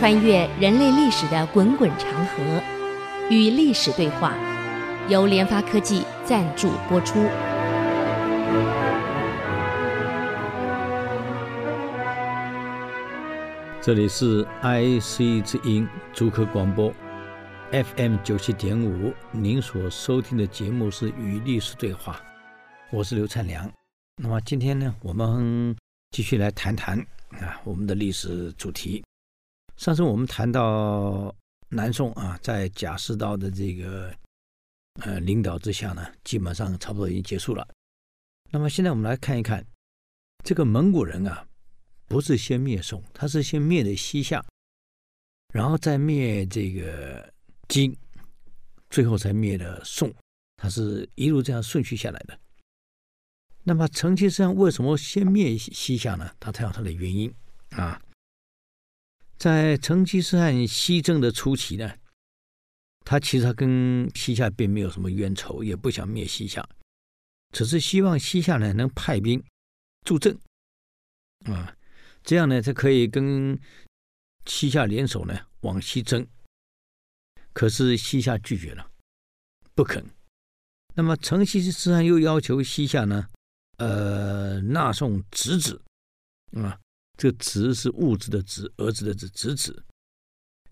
穿越人类历史的滚滚长河，与历史对话，由联发科技赞助播出。这里是 IC 之音主客广播 FM 九七点五，您所收听的节目是《与历史对话》，我是刘灿良。那么今天呢，我们继续来谈谈啊，我们的历史主题。上次我们谈到南宋啊，在贾似道的这个呃领导之下呢，基本上差不多已经结束了。那么现在我们来看一看，这个蒙古人啊，不是先灭宋，他是先灭的西夏，然后再灭这个金，最后才灭了宋，他是一路这样顺序下来的。那么成吉思汗为什么先灭西夏呢？他他有他的原因啊。在成吉思汗西征的初期呢，他其实他跟西夏并没有什么冤仇，也不想灭西夏，只是希望西夏呢能派兵助阵，啊，这样呢他可以跟西夏联手呢往西征。可是西夏拒绝了，不肯。那么成吉思汗又要求西夏呢，呃，纳送侄子，啊。这个侄是物质的侄，儿子的子，侄子。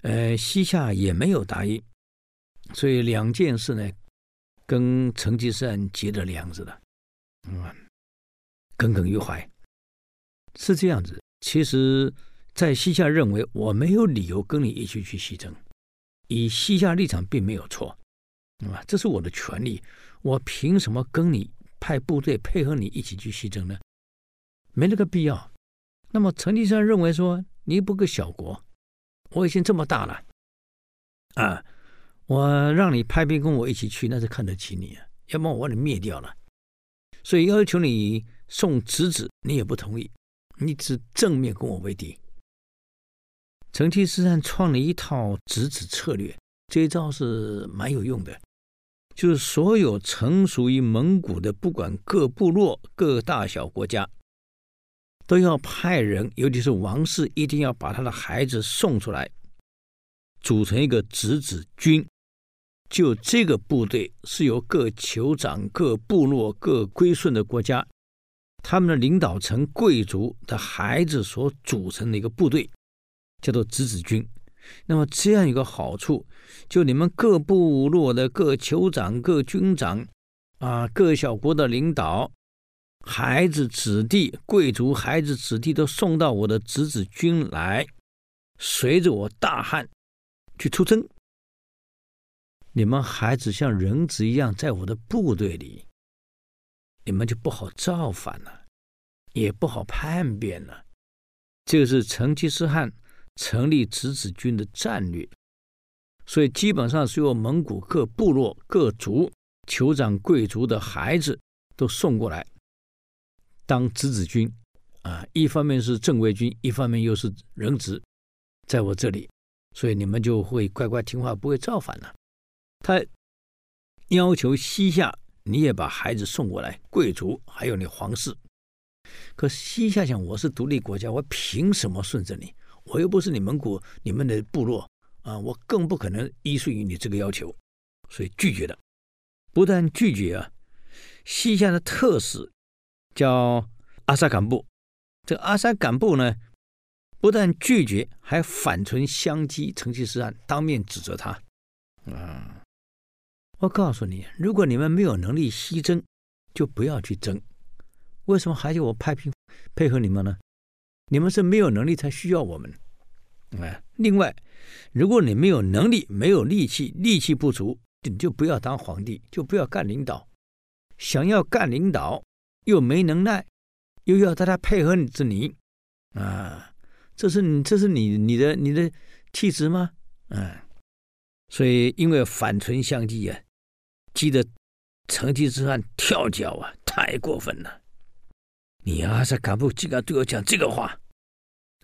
呃，西夏也没有答应，所以两件事呢，跟成吉思汗结了梁子了，嗯，耿耿于怀。是这样子。其实，在西夏认为我没有理由跟你一起去西征，以西夏立场并没有错，啊，这是我的权利，我凭什么跟你派部队配合你一起去西征呢？没那个必要。那么成吉思汗认为说，你不个小国，我已经这么大了，啊，我让你派兵跟我一起去，那是看得起你啊，要不然我把你灭掉了。所以要求你送侄子，你也不同意，你只正面跟我为敌。成吉思汗创了一套侄子策略，这一招是蛮有用的，就是所有臣属于蒙古的，不管各部落、各大小国家。都要派人，尤其是王室，一定要把他的孩子送出来，组成一个侄子军。就这个部队是由各酋长、各部落、各归顺的国家，他们的领导层贵族的孩子所组成的一个部队，叫做侄子军。那么这样一个好处，就你们各部落的各酋长、各军长啊，各小国的领导。孩子、子弟、贵族、孩子、子弟都送到我的侄子军来，随着我大汉去出征。你们孩子像人质一样在我的部队里，你们就不好造反了，也不好叛变了。这个是成吉思汗成立侄子军的战略，所以基本上是由蒙古各部落、各族、酋长、贵族的孩子都送过来。当侄子军，啊，一方面是正规军，一方面又是人质，在我这里，所以你们就会乖乖听话，不会造反了。他要求西夏，你也把孩子送过来，贵族还有你皇室。可西夏想，我是独立国家，我凭什么顺着你？我又不是你蒙古你们的部落啊，我更不可能依顺于你这个要求，所以拒绝了。不但拒绝啊，西夏的特使。叫阿萨敢布，这阿萨敢布呢，不但拒绝，还反唇相讥成吉思汗，当面指责他。啊，我告诉你，如果你们没有能力西征，就不要去争。为什么还叫我派兵配合你们呢？你们是没有能力才需要我们。啊，另外，如果你没有能力、没有力气、力气不足，你就不要当皇帝，就不要干领导。想要干领导。又没能耐，又要大家配合着你，啊，这是你这是你你的你的气质吗？啊，所以因为反唇相讥啊，激得成吉思汗跳脚啊，太过分了！你阿萨敢布竟敢对我讲这个话，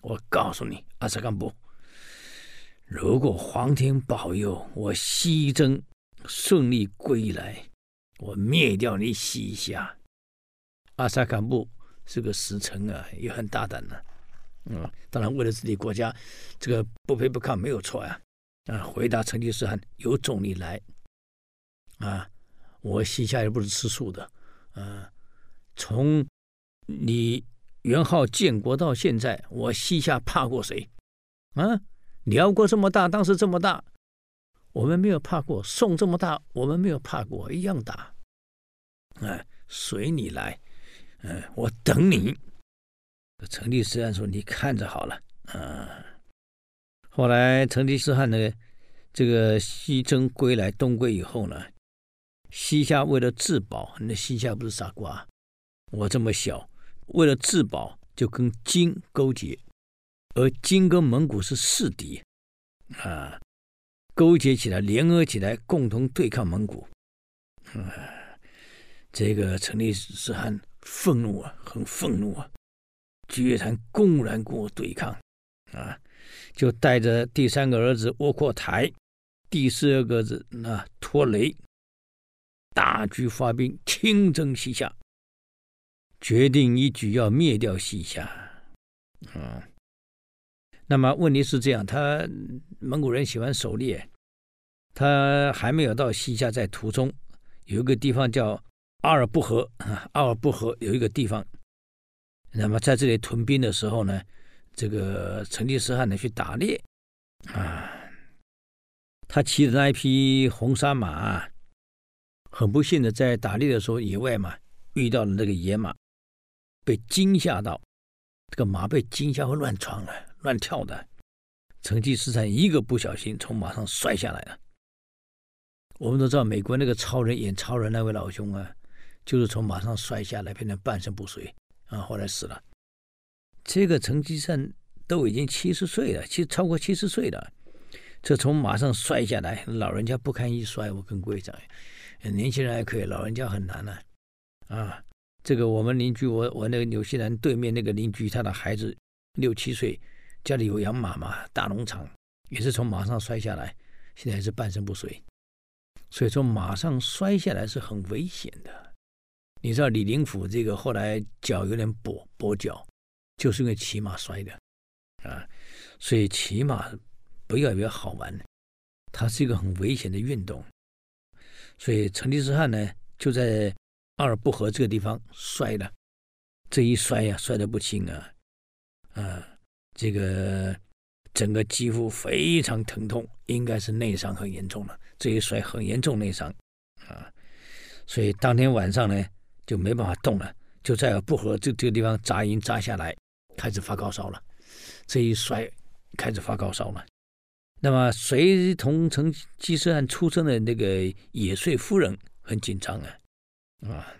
我告诉你，阿萨干布，如果皇天保佑我西征顺利归来，我灭掉你西夏。阿萨敢布是个使臣啊，也很大胆呢、嗯，当然为了自己国家，这个不卑不亢没有错呀。啊，回答成吉思汗有种你来，啊，我西夏也不是吃素的，啊，从你元昊建国到现在，我西夏怕过谁？啊，辽国这么大，当时这么大，我们没有怕过；宋这么大，我们没有怕过，一样大。啊，随你来，嗯，我等你。成吉思汗说：“你看着好了。”啊。后来成吉思汗呢，这个西征归来，东归以后呢，西夏为了自保，那西夏不是傻瓜，我这么小，为了自保就跟金勾结，而金跟蒙古是世敌，啊，勾结起来，联合起来，共同对抗蒙古。啊，这个成吉思汗愤怒啊，很愤怒啊，居然公然跟我对抗，啊。就带着第三个儿子窝阔台，第四个儿子那拖雷，大举发兵，亲征西夏，决定一举要灭掉西夏。啊，那么问题是这样，他蒙古人喜欢狩猎，他还没有到西夏，在途中有一个地方叫阿尔布河，阿尔布河有一个地方，那么在这里屯兵的时候呢，这个成吉思汗呢去打猎啊，他骑的那一匹红沙马，很不幸的在打猎的时候野外嘛遇到了那个野马，被惊吓到，这个马被惊吓会乱闯啊、乱跳的。成吉思汗一个不小心从马上摔下来了。我们都知道美国那个超人演超人那位老兄啊，就是从马上摔下来变成半身不遂啊，后来死了。这个成吉思汗都已经七十岁了，其实超过七十岁了，这从马上摔下来，老人家不堪一摔。我跟各位讲，年轻人还可以，老人家很难呢、啊。啊，这个我们邻居，我我那个纽西兰对面那个邻居，他的孩子六七岁，家里有养马嘛，大农场也是从马上摔下来，现在还是半身不遂。所以说，马上摔下来是很危险的。你知道李林甫这个后来脚有点跛跛脚。就是因为骑马摔的，啊，所以骑马不要以为好玩，它是一个很危险的运动。所以成吉思汗呢，就在阿尔布河这个地方摔了，这一摔呀，摔得不轻啊，啊，这个整个肌肤非常疼痛，应该是内伤很严重了。这一摔很严重内伤啊，所以当天晚上呢，就没办法动了，就在阿尔布河这这个地方扎营扎下来。开始发高烧了，这一摔开始发高烧了。那么随同成吉思汗出生的那个也遂夫人很紧张啊，啊，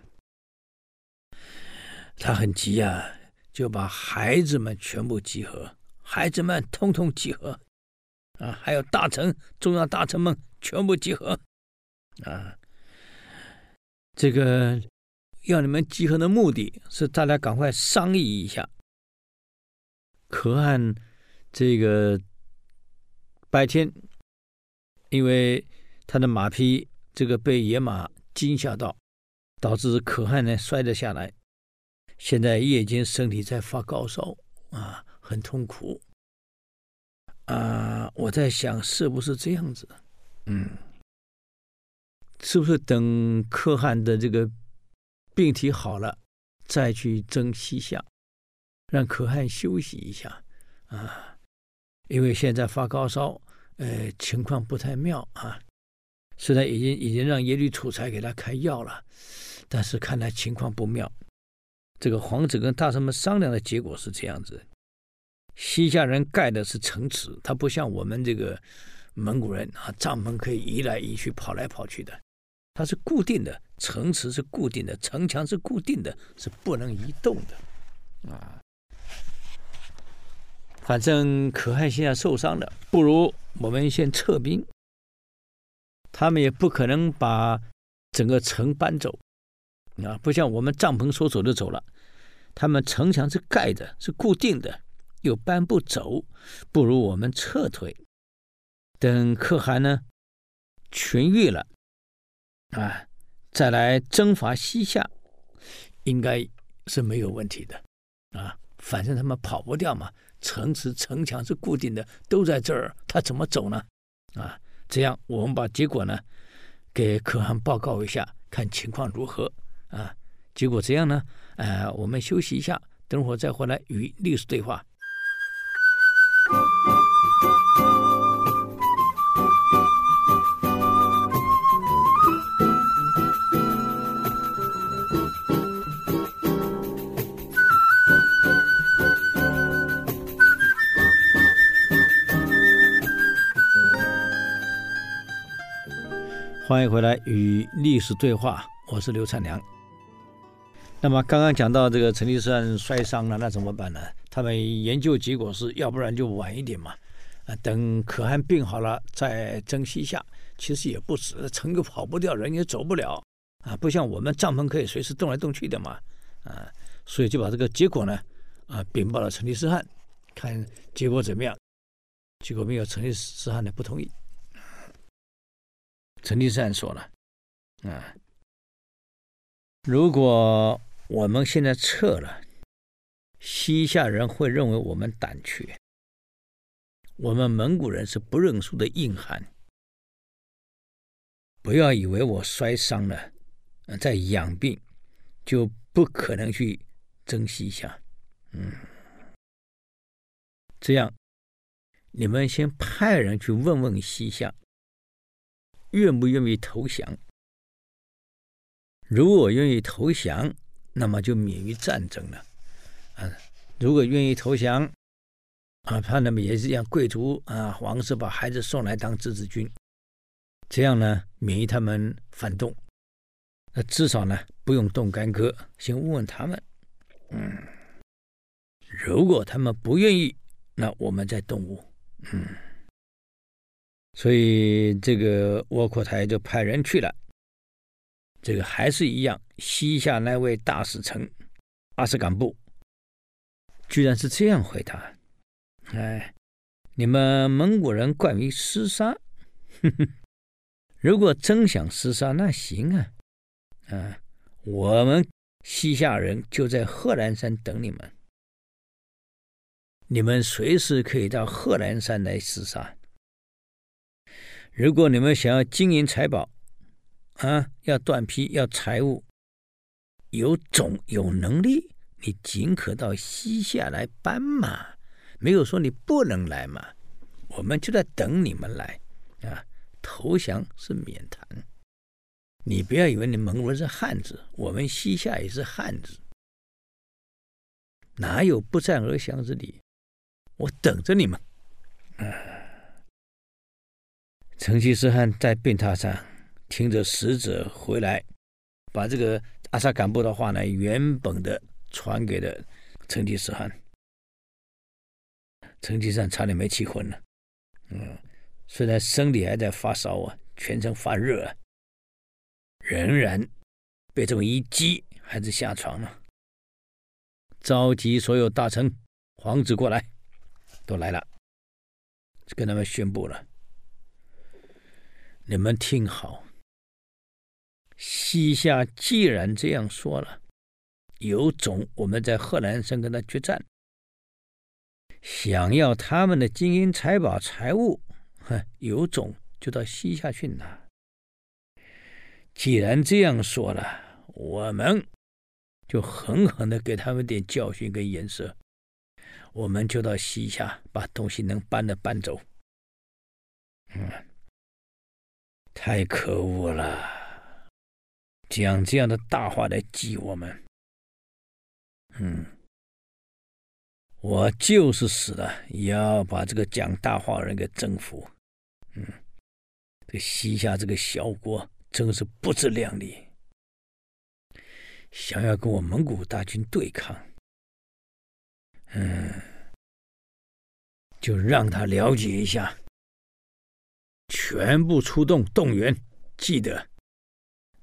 他很急啊，就把孩子们全部集合，孩子们通通集合，啊，还有大臣、重要大臣们全部集合，啊，这个要你们集合的目的是大家赶快商议一下。可汗这个白天，因为他的马匹这个被野马惊吓到，导致可汗呢摔了下来。现在夜间身体在发高烧啊，很痛苦啊。我在想是不是这样子？嗯，是不是等可汗的这个病体好了，再去征西夏？让可汗休息一下啊，因为现在发高烧，呃，情况不太妙啊。虽然已经已经让耶律楚材给他开药了，但是看来情况不妙。这个皇子跟大臣们商量的结果是这样子：西夏人盖的是城池，他不像我们这个蒙古人啊，帐篷可以移来移去、跑来跑去的，它是固定的，城池是固定的，城墙是固定的，是不能移动的啊。反正可汗现在受伤了，不如我们先撤兵。他们也不可能把整个城搬走，啊，不像我们帐篷说走就走了。他们城墙是盖的，是固定的，又搬不走，不如我们撤退。等可汗呢痊愈了，啊，再来征伐西夏，应该是没有问题的，啊。反正他们跑不掉嘛，城池城墙是固定的，都在这儿，他怎么走呢？啊，这样我们把结果呢给可汗报告一下，看情况如何啊？结果这样呢？呃，我们休息一下，等会儿再回来与历史对话。欢迎回来与历史对话，我是刘灿良。那么刚刚讲到这个成吉思汗摔伤了，那怎么办呢？他们研究结果是要不然就晚一点嘛，啊，等可汗病好了再征西夏。其实也不止，城又跑不掉，人也走不了啊，不像我们帐篷可以随时动来动去的嘛，啊，所以就把这个结果呢，啊，禀报了成吉思汗，看结果怎么样。结果没有，成吉思汗呢不同意。成吉思汗说了：“啊，如果我们现在撤了，西夏人会认为我们胆怯。我们蒙古人是不认输的硬汉。不要以为我摔伤了，在养病，就不可能去征西夏。嗯，这样，你们先派人去问问西夏。”愿不愿意投降？如果愿意投降，那么就免于战争了。啊，如果愿意投降，啊，他那么也是让，贵族啊，皇室把孩子送来当自治军，这样呢，免于他们反动。那至少呢，不用动干戈，先问问他们。嗯，如果他们不愿意，那我们再动武。嗯。所以这个窝阔台就派人去了，这个还是一样，西夏那位大使臣阿斯敢布，居然是这样回答：“哎，你们蒙古人惯于厮杀，哼哼，如果真想厮杀，那行啊，啊，我们西夏人就在贺兰山等你们，你们随时可以到贺兰山来厮杀。”如果你们想要金银财宝，啊，要断批，要财物，有种有能力，你尽可到西夏来搬嘛。没有说你不能来嘛，我们就在等你们来啊。投降是免谈。你不要以为你蒙古人是汉子，我们西夏也是汉子，哪有不战而降之理？我等着你们，啊。成吉思汗在病榻上听着使者回来，把这个阿萨敢布的话呢原本的传给了成吉思汗。成吉思汗差点没气昏了。嗯，虽然身体还在发烧啊，全身发热啊，仍然被这么一激，还是下床了。召集所有大臣、皇子过来，都来了，跟他们宣布了。你们听好，西夏既然这样说了，有种我们在贺兰山跟他决战，想要他们的金银财宝财物，哼，有种就到西夏去拿。既然这样说了，我们就狠狠的给他们点教训跟颜色，我们就到西夏把东西能搬的搬走，嗯。太可恶了！讲这样的大话来激我们，嗯，我就是死了也要把这个讲大话人给征服。嗯，这西夏这个小国真是不自量力，想要跟我蒙古大军对抗，嗯，就让他了解一下。全部出动动员，记得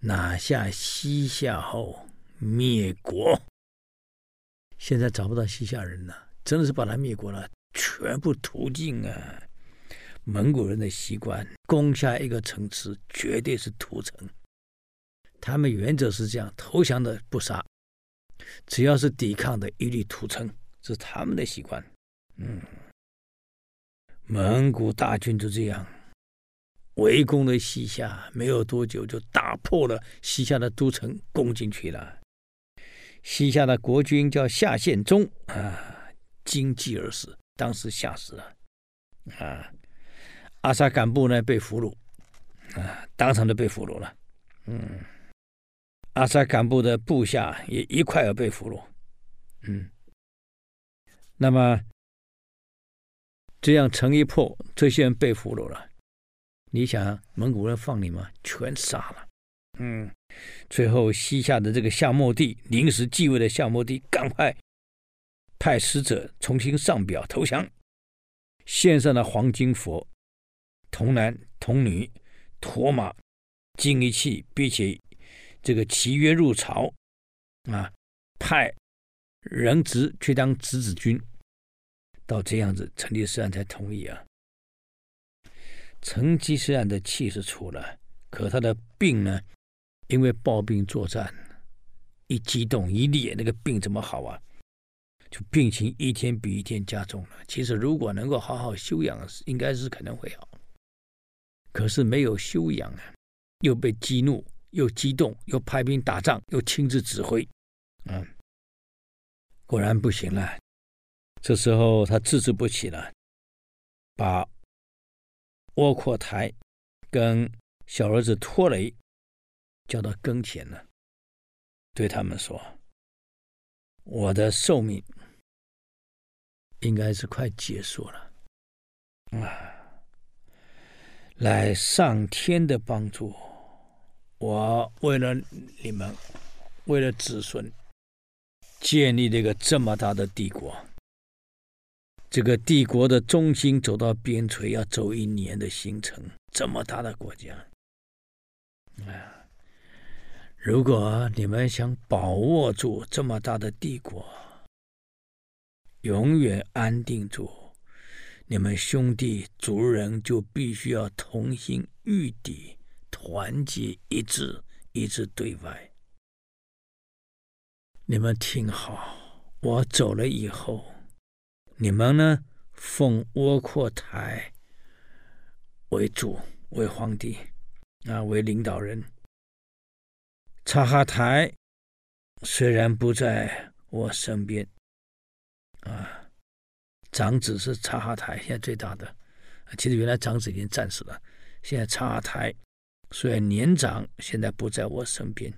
拿下西夏后灭国。现在找不到西夏人了，真的是把他灭国了，全部屠尽啊！蒙古人的习惯，攻下一个城池，绝对是屠城。他们原则是这样：投降的不杀，只要是抵抗的，一律屠城。这是他们的习惯。嗯，蒙古大军就这样围攻了西夏，没有多久就打破了西夏的都城，攻进去了。西夏的国君叫夏献忠啊，惊悸而死，当时吓死了啊。阿萨敢布呢被俘虏啊，当场就被俘虏了。嗯，阿萨敢布的部下也一块儿被俘虏。嗯，那么这样城一破，这些人被俘虏了，你想蒙古人放你吗？全杀了。嗯，最后西夏的这个夏末帝临时继位的夏末帝，赶快派使者重新上表投降，献上了黄金佛、童男童女、驮马、金银器，并且这个契约入朝，啊，派人质去当质子军，到这样子，成吉思汗才同意啊。成吉思汗的气是出了，可他的病呢？因为抱病作战，一激动一烈，那个病怎么好啊？就病情一天比一天加重了。其实如果能够好好休养，应该是可能会好。可是没有休养啊，又被激怒，又激动，又派兵打仗，又亲自指挥，嗯，果然不行了。这时候他自制不起了，把窝阔台跟小儿子拖雷。叫到跟前了，对他们说：“我的寿命应该是快结束了啊！来上天的帮助，我为了你们，为了子孙，建立了一个这么大的帝国。这个帝国的中心走到边陲要走一年的行程，这么大的国家啊！”如果你们想把握住这么大的帝国，永远安定住，你们兄弟族人就必须要同心御敌，团结一致，一致对外。你们听好，我走了以后，你们呢，奉窝阔台为主，为皇帝，啊，为领导人。察哈台虽然不在我身边，啊，长子是察哈台，现在最大的。其实原来长子已经战死了，现在察哈台虽然年长，现在不在我身边。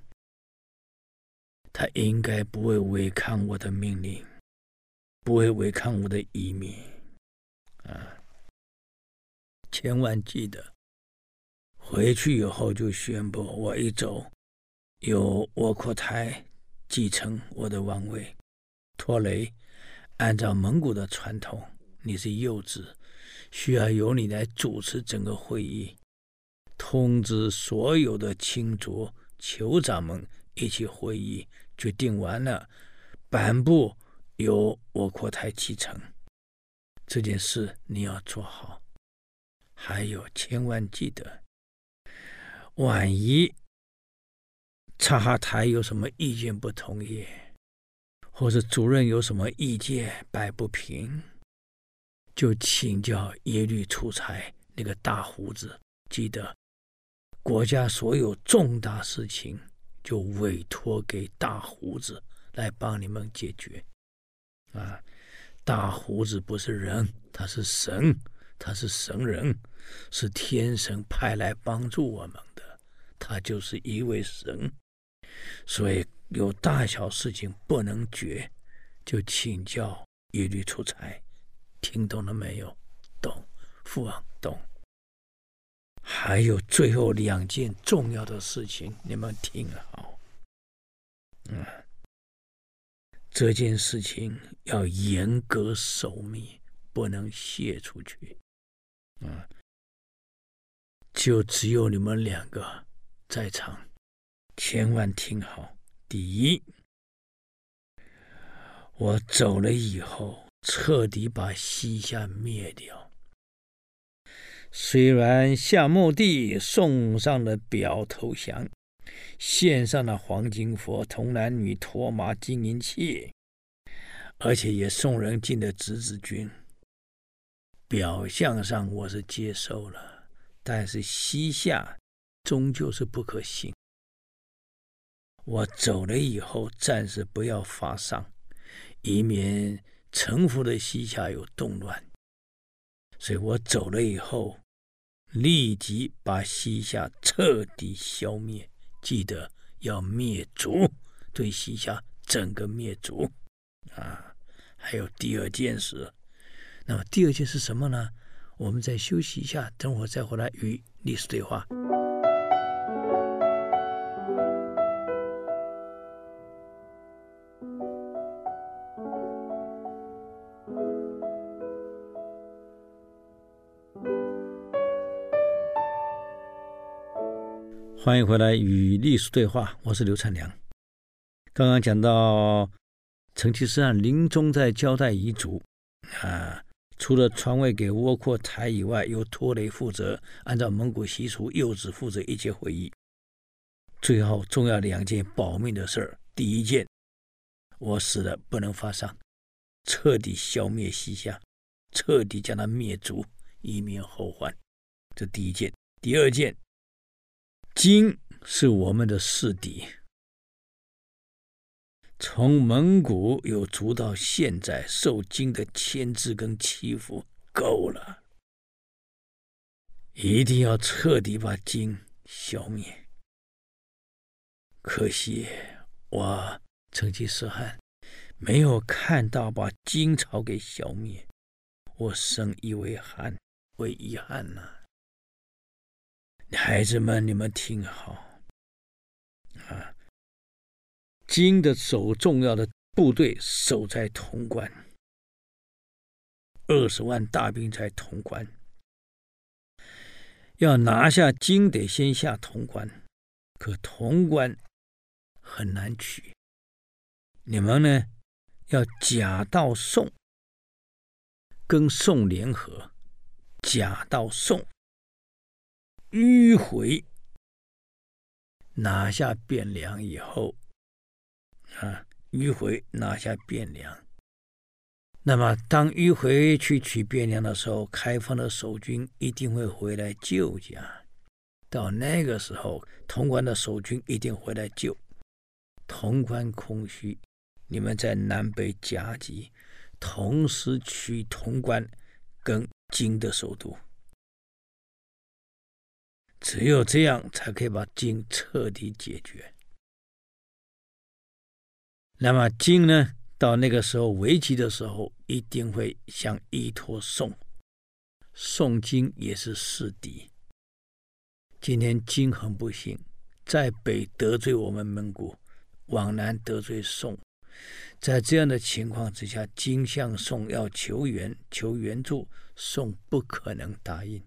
他应该不会违抗我的命令，不会违抗我的遗命，啊，千万记得，回去以后就宣布我一走。由窝阔台继承我的王位，拖雷，按照蒙古的传统，你是幼子，需要由你来主持整个会议，通知所有的亲族酋长们一起会议，决定完了，颁布由我阔台继承这件事，你要做好。还有，千万记得，万一。察哈台有什么意见不同意，或者主任有什么意见摆不平，就请教耶律出差那个大胡子。记得，国家所有重大事情就委托给大胡子来帮你们解决。啊，大胡子不是人，他是神，他是神人，是天神派来帮助我们的，他就是一位神。所以有大小事情不能决，就请教一律出差，听懂了没有？懂，父王懂。还有最后两件重要的事情，你们听好。嗯，这件事情要严格守密，不能泄出去。嗯，就只有你们两个在场。千万听好！第一，我走了以后，彻底把西夏灭掉。虽然夏末帝送上了表投降，献上了黄金佛、童男女、驮马、金银器，而且也送人进了侄子军。表象上我是接受了，但是膝下终究是不可信。我走了以后，暂时不要发丧，以免臣服的膝下有动乱。所以我走了以后，立即把膝下彻底消灭。记得要灭族，对西夏整个灭族啊！还有第二件事，那么第二件是什么呢？我们再休息一下，等会儿再回来与历史对话。欢迎回来与历史对话，我是刘灿良。刚刚讲到成吉思汗临终在交代遗嘱啊，除了传位给窝阔台以外，由托雷负责，按照蒙古习俗，幼子负责一切会议。最后重要两件保命的事儿，第一件，我死了不能发丧，彻底消灭西夏，彻底将他灭族，以免后患。这第一件，第二件。金是我们的世敌，从蒙古有族到现在，受金的牵制跟欺负够了，一定要彻底把金消灭。可惜我成吉思汗没有看到把金朝给消灭，我深以为憾，为遗憾呐、孩子们，你们听好啊！金的守重要的部队守在潼关，二十万大兵在潼关。要拿下金，得先下潼关，可潼关很难取。你们呢，要假到宋，跟宋联合，假到宋。迂回拿下汴梁以后，啊，迂回拿下汴梁。那么，当迂回去取汴梁的时候，开封的守军一定会回来救家。到那个时候，潼关的守军一定回来救。潼关空虚，你们在南北夹击，同时取潼关跟金的首都。只有这样才可以把金彻底解决。那么金呢？到那个时候危急的时候，一定会想依托宋。宋金也是世敌。今天金很不幸，在北得罪我们蒙古，往南得罪宋。在这样的情况之下，金向宋要求援、求援助，宋不可能答应。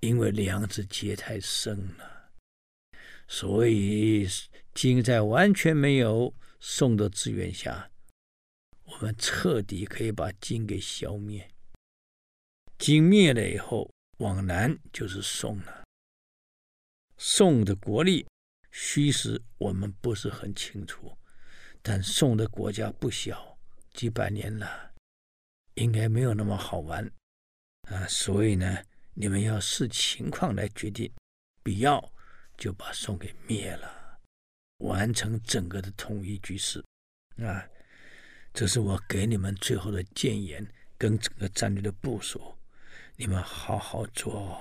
因为梁子结太深了，所以金在完全没有宋的支援下，我们彻底可以把金给消灭。金灭了以后，往南就是宋了。宋的国力虚实我们不是很清楚，但宋的国家不小，几百年了，应该没有那么好玩啊。所以呢。你们要视情况来决定，必要就把宋给灭了，完成整个的统一局势。啊，这是我给你们最后的建言跟整个战略的部署，你们好好做。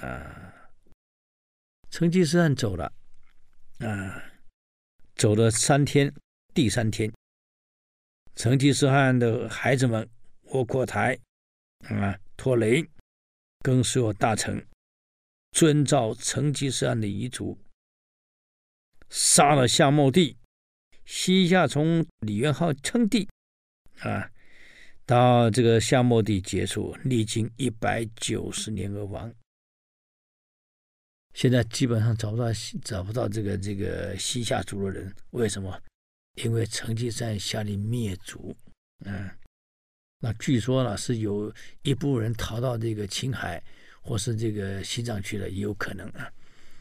啊，成吉思汗走了，啊，走了三天，第三天，成吉思汗的孩子们窝阔台，啊。托雷跟所有大臣遵照成吉思汗的遗嘱，杀了夏末帝，西夏从李元昊称帝，啊，到这个夏末帝结束，历经一百九十年而亡。现在基本上找不到找不到这个这个西夏族的人，为什么？因为成吉思汗下令灭族，嗯。那据说呢，是有一部分人逃到这个青海或是这个西藏去了，也有可能啊。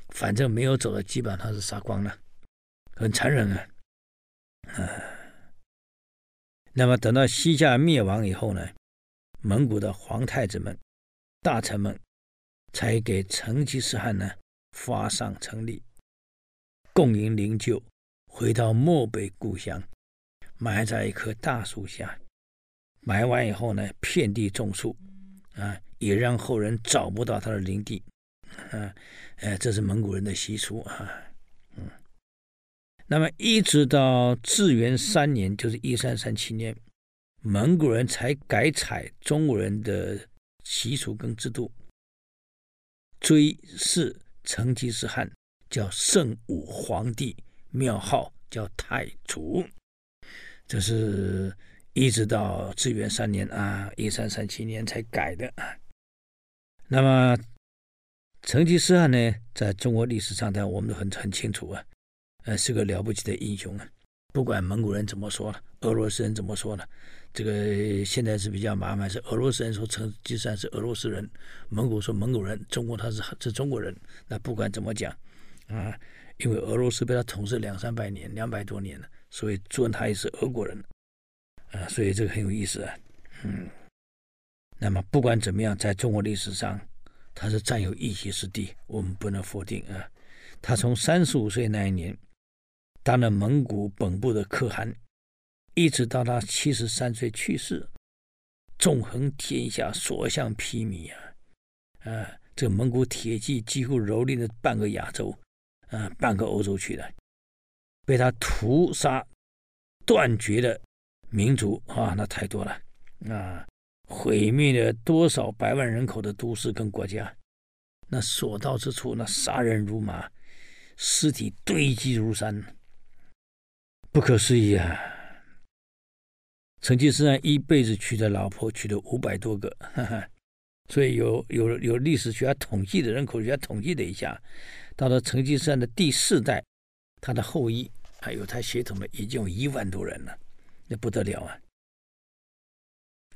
反正没有走的，基本上是杀光了，很残忍啊。啊，那么等到西夏灭亡以后呢，蒙古的皇太子们、大臣们才给成吉思汗呢发丧成礼，共迎灵柩回到漠北故乡，埋在一棵大树下。埋完以后呢，遍地种树，啊，也让后人找不到他的灵地，啊，呃，这是蒙古人的习俗啊，嗯。那么一直到至元三年，就是一三三七年，蒙古人才改采中国人的习俗跟制度，追谥成吉思汗叫圣武皇帝，庙号叫太祖，这是。一直到至元三年啊，一三三七年才改的啊。那么，成吉思汗呢，在中国历史上，但我们都很很清楚啊，呃，是个了不起的英雄啊。不管蒙古人怎么说了，俄罗斯人怎么说了，这个现在是比较麻烦，是俄罗斯人说成吉思汗是俄罗斯人，蒙古说蒙古人，中国他是是中国人。那不管怎么讲啊，因为俄罗斯被他统治两三百年，两百多年了，所以尊他也是俄国人。啊，所以这个很有意思啊，嗯，那么不管怎么样，在中国历史上，他是占有一席之地，我们不能否定啊。他从三十五岁那一年当了蒙古本部的可汗，一直到他七十三岁去世，纵横天下，所向披靡啊！啊，这个蒙古铁骑几乎蹂躏了半个亚洲，啊，半个欧洲去了，被他屠杀断绝了。民族啊，那太多了啊！毁灭了多少百万人口的都市跟国家，那所到之处，那杀人如麻，尸体堆积如山，不可思议啊！成吉思汗一辈子娶的老婆娶了五百多个，哈哈，所以有有有历史学家统计的人口学家统计了一下，到了成吉思汗的第四代，他的后裔还有他血统的已经有一万多人了。那不得了啊！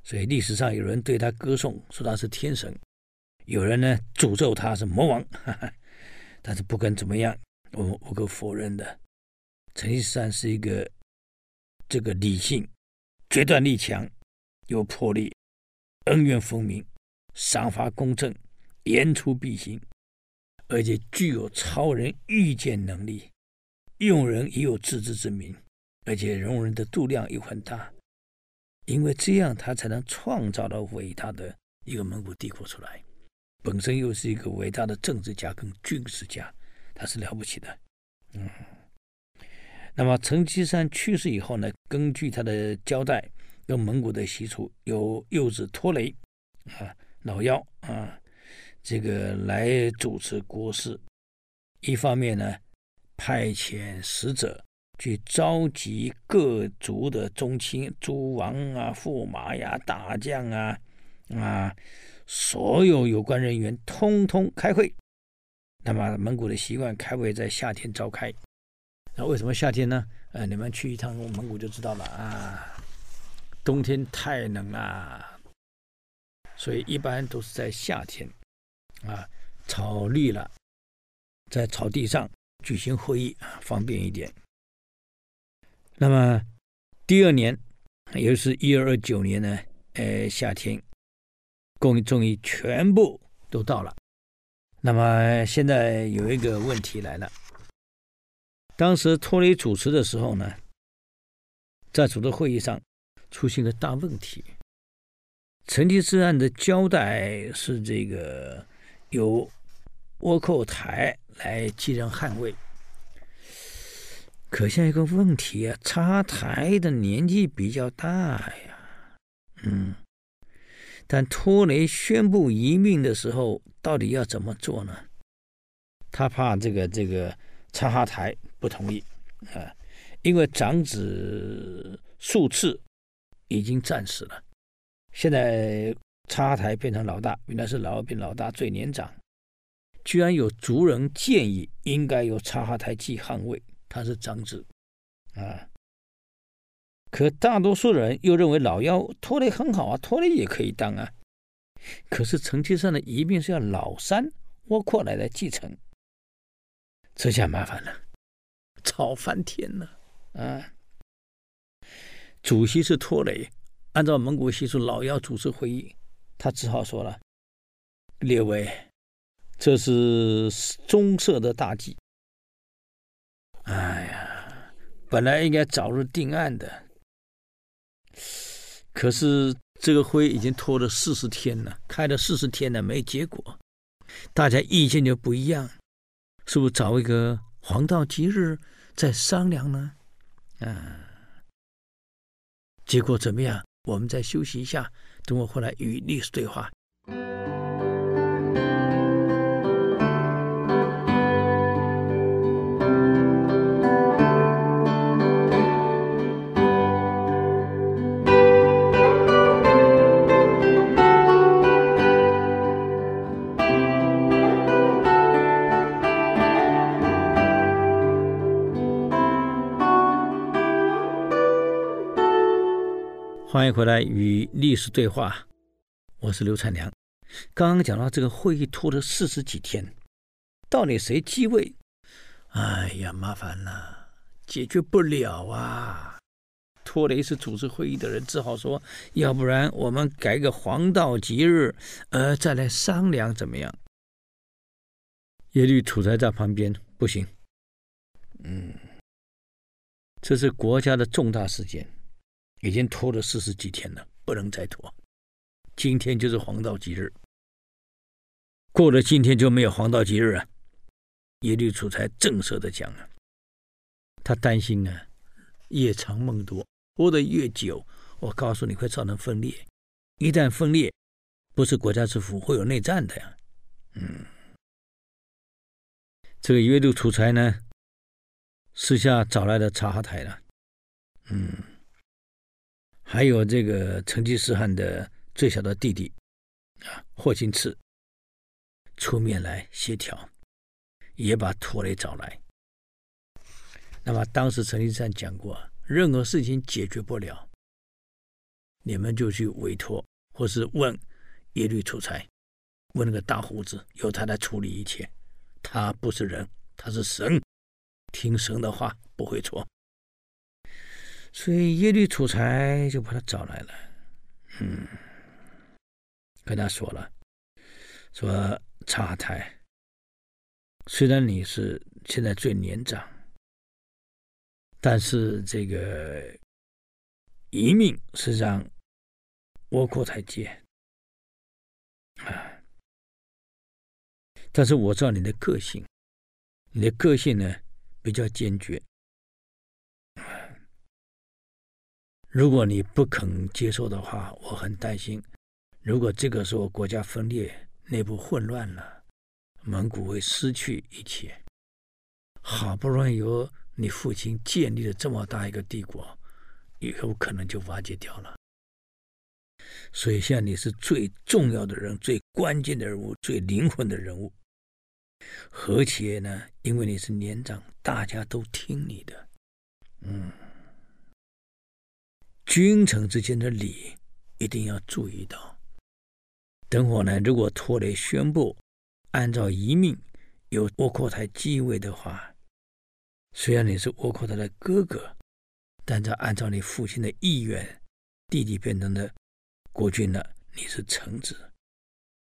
所以历史上有人对他歌颂，说他是天神；有人呢诅咒他是魔王。哈哈，但是不管怎么样，我们无可否认的，成吉思汗是一个这个理性、决断力强、有魄力、恩怨分明、赏罚公正、言出必行，而且具有超人预见能力，用人也有自知之明。而且容人的度量又很大，因为这样他才能创造了伟大的一个蒙古帝国出来。本身又是一个伟大的政治家跟军事家，他是了不起的。嗯，那么成吉思汗去世以后呢，根据他的交代，用蒙古的习俗，由幼子拖雷啊老幺啊这个来主持国事。一方面呢，派遣使者。去召集各族的宗亲、诸王啊、驸马呀、大将啊，啊，所有有关人员通通开会。那么蒙古的习惯，开会在夏天召开。那为什么夏天呢？呃，你们去一趟蒙古就知道了啊。冬天太冷了，所以一般都是在夏天，啊，草绿了，在草地上举行会议啊，方便一点。那么，第二年，也就是一二二九年呢，呃，夏天，公终于全部都到了。那么现在有一个问题来了，当时托雷主持的时候呢，在主的会议上出现了大问题。成吉思汗的交代是这个由倭寇台来继任汗位。可现一个问题啊，插台的年纪比较大呀，嗯，但托雷宣布遗命的时候，到底要怎么做呢？他怕这个这个插哈台不同意啊，因为长子数次已经战死了，现在插台变成老大，原来是老二变老大，最年长，居然有族人建议应该由插哈台继汗位。他是长子，啊，可大多数人又认为老幺托雷很好啊，托雷也可以当啊。可是成吉思汗的遗命是要老三窝阔来来继承，这下麻烦了，吵翻天了啊！主席是拖雷，按照蒙古习俗，老幺主持会议，他只好说了：“列位，这是棕色的大忌。哎呀，本来应该早日定案的，可是这个会已经拖了四十天了，开了四十天了，没结果，大家意见就不一样，是不是找一个黄道吉日再商量呢？”啊。结果怎么样？我们再休息一下，等我回来与历史对话。欢迎回来与历史对话，我是刘灿良。刚刚讲到这个会议拖了四十几天，到底谁继位？哎呀，麻烦了，解决不了啊！拖雷是主持会议的人，只好说，要不然我们改个黄道吉日，呃，再来商量怎么样？耶律楚材在旁边，不行，嗯，这是国家的重大事件。已经拖了四十几天了，不能再拖。今天就是黄道吉日，过了今天就没有黄道吉日啊！耶律楚材正色的讲啊，他担心、啊，夜长梦多，拖得越久，我告诉你会造成分裂。一旦分裂，不是国家之福，会有内战的呀。嗯，这个耶律楚材呢，私下找来了察哈台了，嗯。还有这个成吉思汗的最小的弟弟啊，霍金次出面来协调，也把拖雷找来。那么当时成吉思汗讲过，任何事情解决不了，你们就去委托或是问耶律楚材，问那个大胡子，由他来处理一切。他不是人，他是神，听神的话不会错。所以耶律楚材就把他找来了，嗯，跟他说了，说察台，虽然你是现在最年长，但是这个遗命是让窝阔台接啊。但是我知道你的个性，你的个性呢比较坚决。如果你不肯接受的话，我很担心。如果这个时候国家分裂、内部混乱了，蒙古会失去一切。好不容易由你父亲建立了这么大一个帝国，也有可能就瓦解掉了。所以现在你是最重要的人、最关键的人物、最灵魂的人物。而且呢，因为你是年长，大家都听你的。嗯。君臣之间的礼一定要注意到。等会呢，如果拖雷宣布按照遗命由窝阔台继位的话，虽然你是窝阔台的哥哥，但是按照你父亲的意愿，弟弟变成了国君了，你是臣子，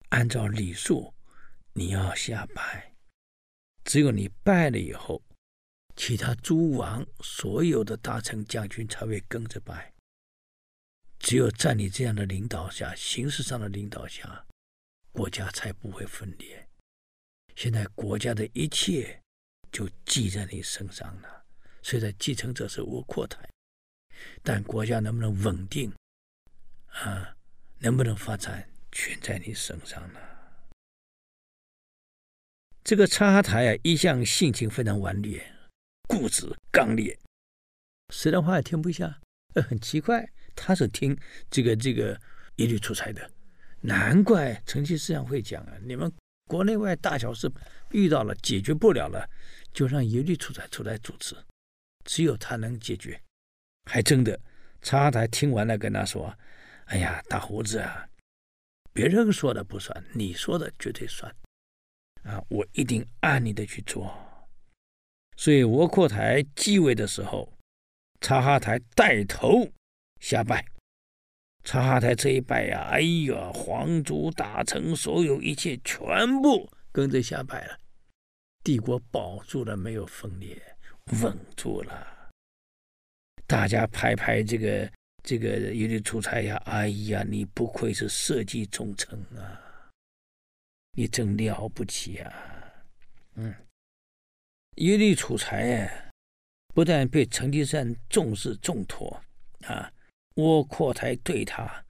按照礼数，你要下拜。只有你拜了以后，其他诸王所有的大臣将军才会跟着拜。只有在你这样的领导下，形式上的领导下，国家才不会分裂。现在国家的一切就记在你身上了。虽然继承者是窝阔台，但国家能不能稳定，啊，能不能发展，全在你身上了。这个察哈台啊，一向性情非常顽劣、固执、刚烈，谁的话也听不下，呃很奇怪。他是听这个这个耶律楚材的，难怪成吉思汗会讲啊，你们国内外大小事遇到了解决不了了，就让耶律楚材出来主持，只有他能解决。还真的，察哈台听完了跟他说：“哎呀，大胡子啊，别人说的不算，你说的绝对算啊，我一定按你的去做。”所以窝阔台继位的时候，察哈台带头。下拜。察哈台这一拜呀，哎呀，皇族大臣所有一切全部跟着下拜了，帝国保住了，没有分裂，稳住了。大家拍拍这个这个耶律楚材呀，哎呀，你不愧是社稷重臣啊，你真了不起啊！嗯，耶律楚材呀，不但被成吉思汗重视重托啊。窝阔台对他，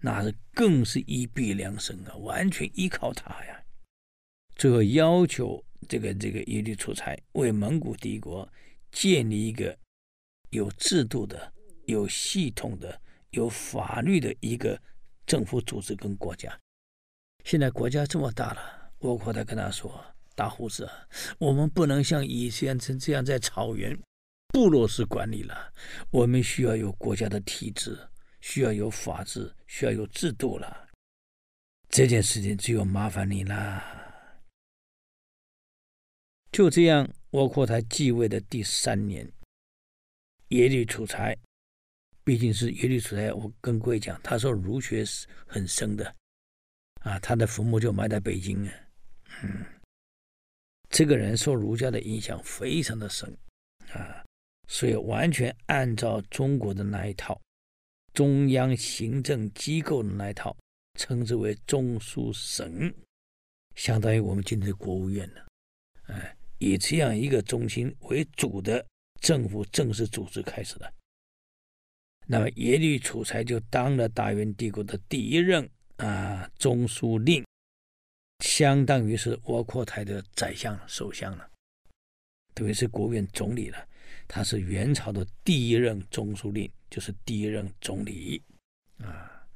那是更是一臂两生啊，完全依靠他呀。最后要求这个这个耶律楚材为蒙古帝国建立一个有制度的、有系统的、有法律的一个政府组织跟国家。现在国家这么大了，窝阔台跟他说：“大胡子，我们不能像以前这样在草原。”部落式管理了，我们需要有国家的体制，需要有法治，需要有制度了。这件事情只有麻烦你了。就这样，窝阔台继位的第三年，耶律楚材，毕竟是耶律楚材，我跟各位讲，他说儒学是很深的，啊，他的坟墓就埋在北京啊。嗯，这个人受儒家的影响非常的深，啊。所以，完全按照中国的那一套，中央行政机构的那一套，称之为中书省，相当于我们今天的国务院呢。哎，以这样一个中心为主的政府正式组织开始的。那么，耶律楚材就当了大元帝国的第一任啊中书令，相当于是窝阔台的宰相、首相了，等于是国务院总理了。他是元朝的第一任中书令，就是第一任总理啊。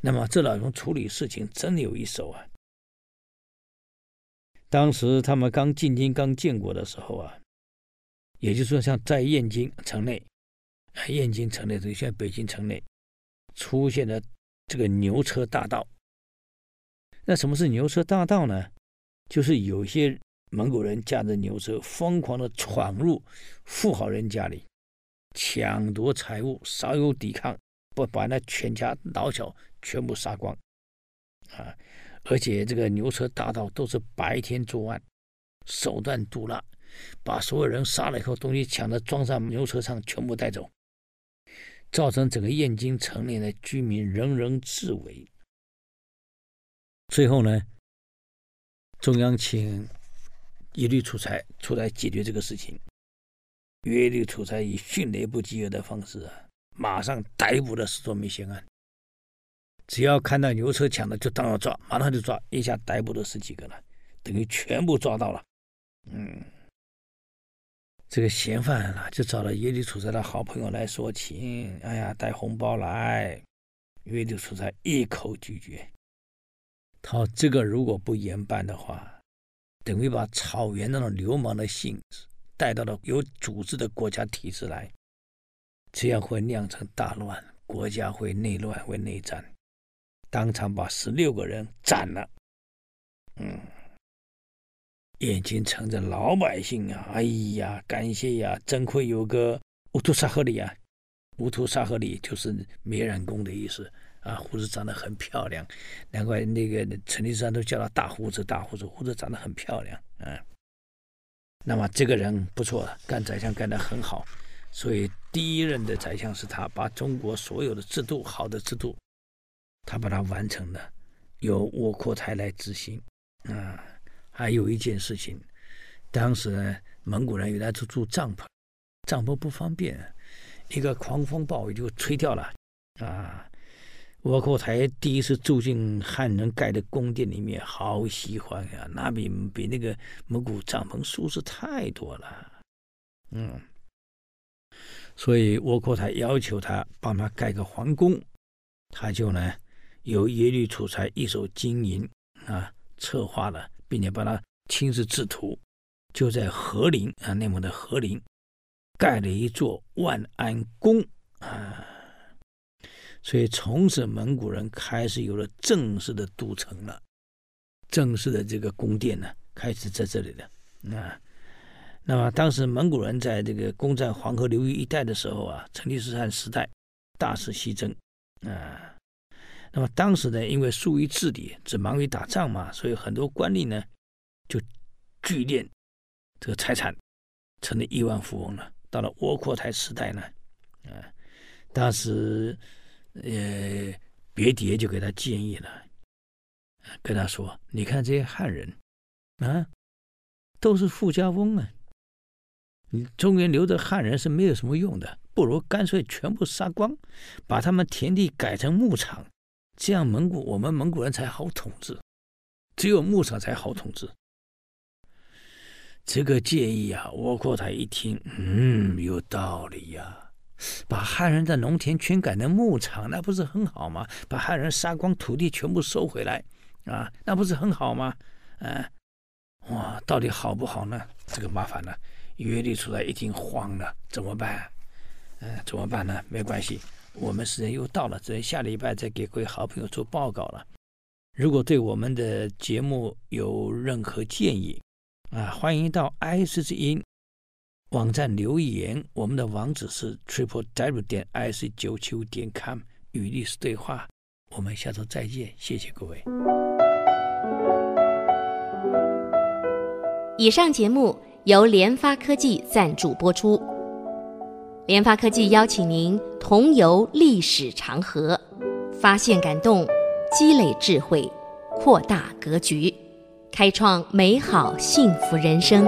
那么这老兄处理事情真的有一手啊。当时他们刚进京、刚建国的时候啊，也就是说，像在燕京城内，燕京城内，就像北京城内，出现了这个牛车大盗。那什么是牛车大盗呢？就是有些。蒙古人驾着牛车，疯狂地闯入富豪人家里，抢夺财物，稍有抵抗，不把那全家老小全部杀光，啊！而且这个牛车大盗都是白天作案，手段毒辣，把所有人杀了以后，东西抢着装上牛车上，全部带走，造成整个燕京城内的居民人人自危。最后呢，中央请。耶律楚材出来解决这个事情。耶律楚材以迅雷不及掩耳的方式啊，马上逮捕了十多名嫌案。只要看到牛车抢了，就当要抓，马上就抓，一下逮捕了十几个了，等于全部抓到了。嗯，这个嫌犯啊，就找了耶律楚材的好朋友来说情。哎呀，带红包来。耶律楚材一口拒绝。他说这个如果不严办的话。等于把草原那种流氓的性质带到了有组织的国家体制来，这样会酿成大乱，国家会内乱，会内战。当场把十六个人斩了。嗯，燕京城的老百姓啊，哎呀，感谢呀，真亏有个乌图沙赫里啊，乌图沙赫里就是没染工的意思。啊，胡子长得很漂亮，难怪那个成吉思汗都叫他大胡子，大胡子，胡子长得很漂亮。啊，那么这个人不错，干宰相干得很好，所以第一任的宰相是他，把中国所有的制度，好的制度，他把它完成了，由窝阔台来执行。啊，还有一件事情，当时呢，蒙古人原来是住帐篷，帐篷不方便，一个狂风暴雨就吹掉了。啊。窝阔台第一次住进汉人盖的宫殿里面，好喜欢呀！那比比那个蒙古帐篷舒适太多了。嗯，所以窝阔台要求他帮他盖个皇宫，他就呢由耶律楚材一手经营啊，策划了，并且帮他亲自制图，就在和林啊，内蒙的和林盖了一座万安宫啊。所以从此蒙古人开始有了正式的都城了，正式的这个宫殿呢，开始在这里了啊。那么当时蒙古人在这个攻占黄河流域一带的时候啊，成吉思汗时代大肆西征啊。那么当时呢，因为疏于治理，只忙于打仗嘛，所以很多官吏呢就聚敛这个财产，成了亿万富翁了。到了窝阔台时代呢，啊，当时呃别迭就给他建议了，跟他说：“你看这些汉人啊，都是富家翁啊，你中原留着汉人是没有什么用的，不如干脆全部杀光，把他们田地改成牧场。”这样蒙古我们蒙古人才好统治，只有牧场才好统治。这个建议啊，窝阔台一听，嗯，有道理呀、把汉人的农田全改成牧场，那不是很好吗？把汉人杀光，土地全部收回来，啊，那不是很好吗？啊，哇，到底好不好呢？这个麻烦了。约立出来一听慌了，怎么办？嗯、怎么办呢？没关系。我们时间又到了，只能下礼拜再给各位好朋友做报告了。如果对我们的节目有任何建议啊，欢迎到 IC 之音网站留言。我们的网址是 triple w 点 ic 九七五点 com 与历史对话。我们下周再见，谢谢各位。以上节目由联发科技赞助播出。联发科技邀请您同游历史长河，发现感动，积累智慧，扩大格局，开创美好幸福人生。